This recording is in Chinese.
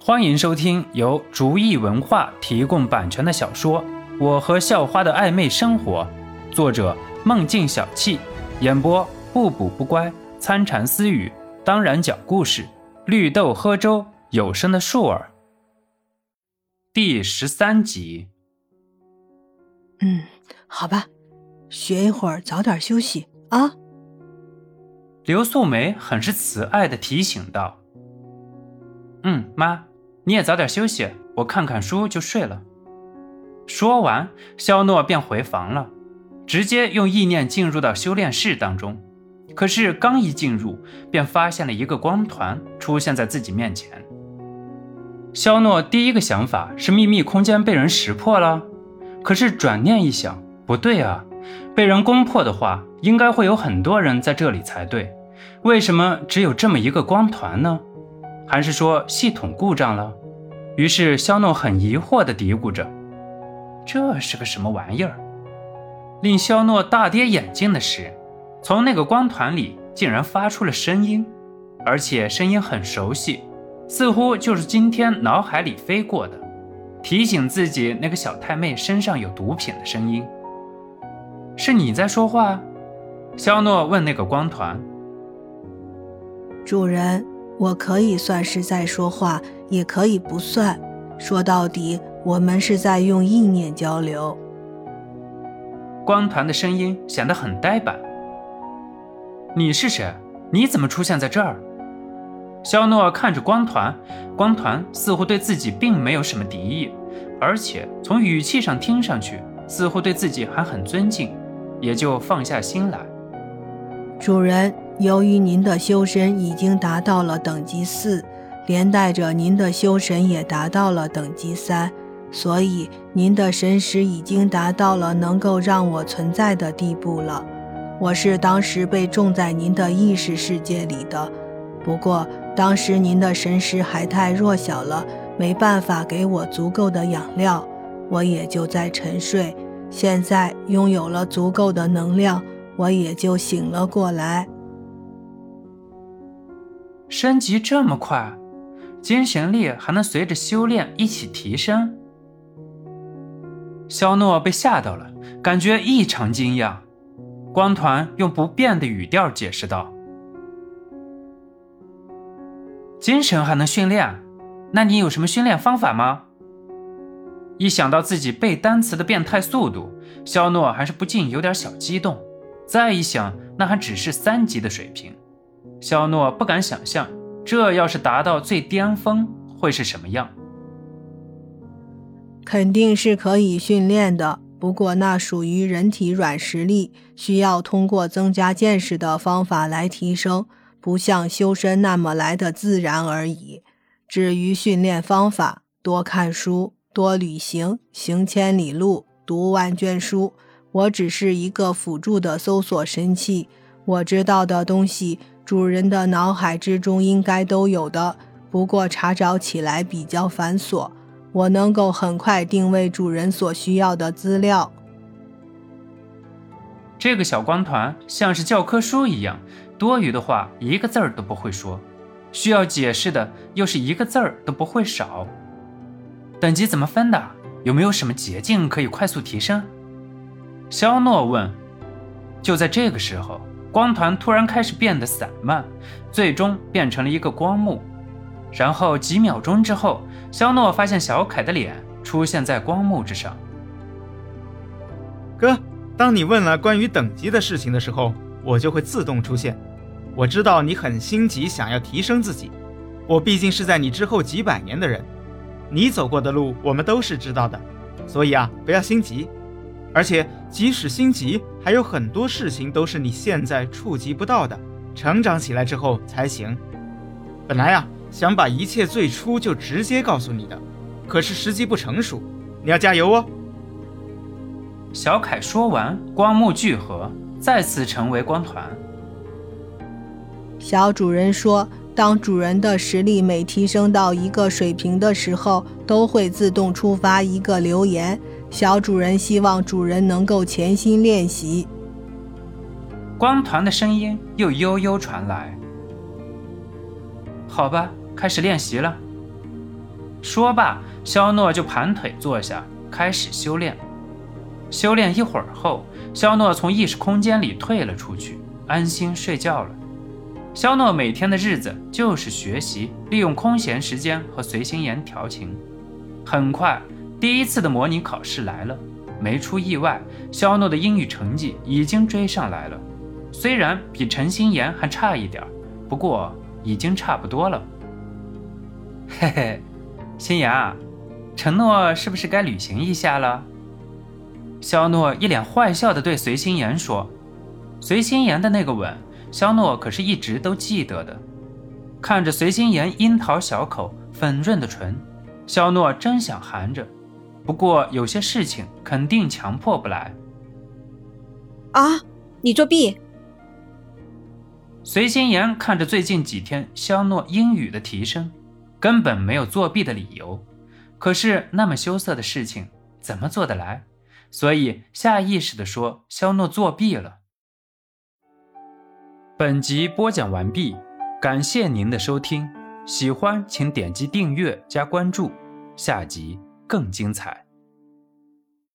欢迎收听由竹意文化提供版权的小说《我和校花的暧昧生活》，作者梦境小憩，演播不补不乖、参禅私语，当然讲故事，绿豆喝粥，有声的树儿。第十三集。嗯，好吧，学一会儿，早点休息啊。刘素梅很是慈爱的提醒道：“嗯，妈。”你也早点休息，我看看书就睡了。说完，肖诺便回房了，直接用意念进入到修炼室当中。可是刚一进入，便发现了一个光团出现在自己面前。肖诺第一个想法是秘密空间被人识破了，可是转念一想，不对啊，被人攻破的话，应该会有很多人在这里才对，为什么只有这么一个光团呢？还是说系统故障了？于是肖诺很疑惑地嘀咕着：“这是个什么玩意儿？”令肖诺大跌眼镜的是，从那个光团里竟然发出了声音，而且声音很熟悉，似乎就是今天脑海里飞过的，提醒自己那个小太妹身上有毒品的声音。是你在说话？肖诺问那个光团：“主人。”我可以算是在说话，也可以不算。说到底，我们是在用意念交流。光团的声音显得很呆板。你是谁？你怎么出现在这儿？肖诺看着光团，光团似乎对自己并没有什么敌意，而且从语气上听上去，似乎对自己还很尊敬，也就放下心来。主人。由于您的修身已经达到了等级四，连带着您的修神也达到了等级三，所以您的神识已经达到了能够让我存在的地步了。我是当时被种在您的意识世界里的，不过当时您的神识还太弱小了，没办法给我足够的养料，我也就在沉睡。现在拥有了足够的能量，我也就醒了过来。升级这么快，精神力还能随着修炼一起提升。肖诺被吓到了，感觉异常惊讶。光团用不变的语调解释道：“精神还能训练？那你有什么训练方法吗？”一想到自己背单词的变态速度，肖诺还是不禁有点小激动。再一想，那还只是三级的水平。肖诺不敢想象，这要是达到最巅峰会是什么样。肯定是可以训练的，不过那属于人体软实力，需要通过增加见识的方法来提升，不像修身那么来的自然而已。至于训练方法，多看书，多旅行，行千里路，读万卷书。我只是一个辅助的搜索神器，我知道的东西。主人的脑海之中应该都有的，不过查找起来比较繁琐。我能够很快定位主人所需要的资料。这个小光团像是教科书一样，多余的话一个字儿都不会说，需要解释的又是一个字儿都不会少。等级怎么分的？有没有什么捷径可以快速提升？肖诺问。就在这个时候。光团突然开始变得散漫，最终变成了一个光幕。然后几秒钟之后，肖诺发现小凯的脸出现在光幕之上。哥，当你问了关于等级的事情的时候，我就会自动出现。我知道你很心急，想要提升自己。我毕竟是在你之后几百年的人，你走过的路我们都是知道的，所以啊，不要心急。而且，即使心急，还有很多事情都是你现在触及不到的，成长起来之后才行。本来啊，想把一切最初就直接告诉你的，可是时机不成熟，你要加油哦。小凯说完，光幕聚合，再次成为光团。小主人说，当主人的实力每提升到一个水平的时候，都会自动触发一个留言。小主人希望主人能够潜心练习。光团的声音又悠悠传来。好吧，开始练习了。说罢，肖诺就盘腿坐下，开始修炼。修炼一会儿后，肖诺从意识空间里退了出去，安心睡觉了。肖诺每天的日子就是学习，利用空闲时间和随心言调情。很快，第一次的模拟考试来了，没出意外，肖诺的英语成绩已经追上来了。虽然比陈心言还差一点，不过已经差不多了。嘿嘿，心言啊，承诺是不是该履行一下了？肖诺一脸坏笑地对随心言说：“随心言的那个吻。”肖诺可是一直都记得的，看着随心言樱桃小口、粉润的唇，肖诺真想含着，不过有些事情肯定强迫不来。啊，你作弊！随心言看着最近几天肖诺英语的提升，根本没有作弊的理由，可是那么羞涩的事情怎么做得来？所以下意识地说肖诺作弊了。本集播讲完毕，感谢您的收听，喜欢请点击订阅加关注，下集更精彩。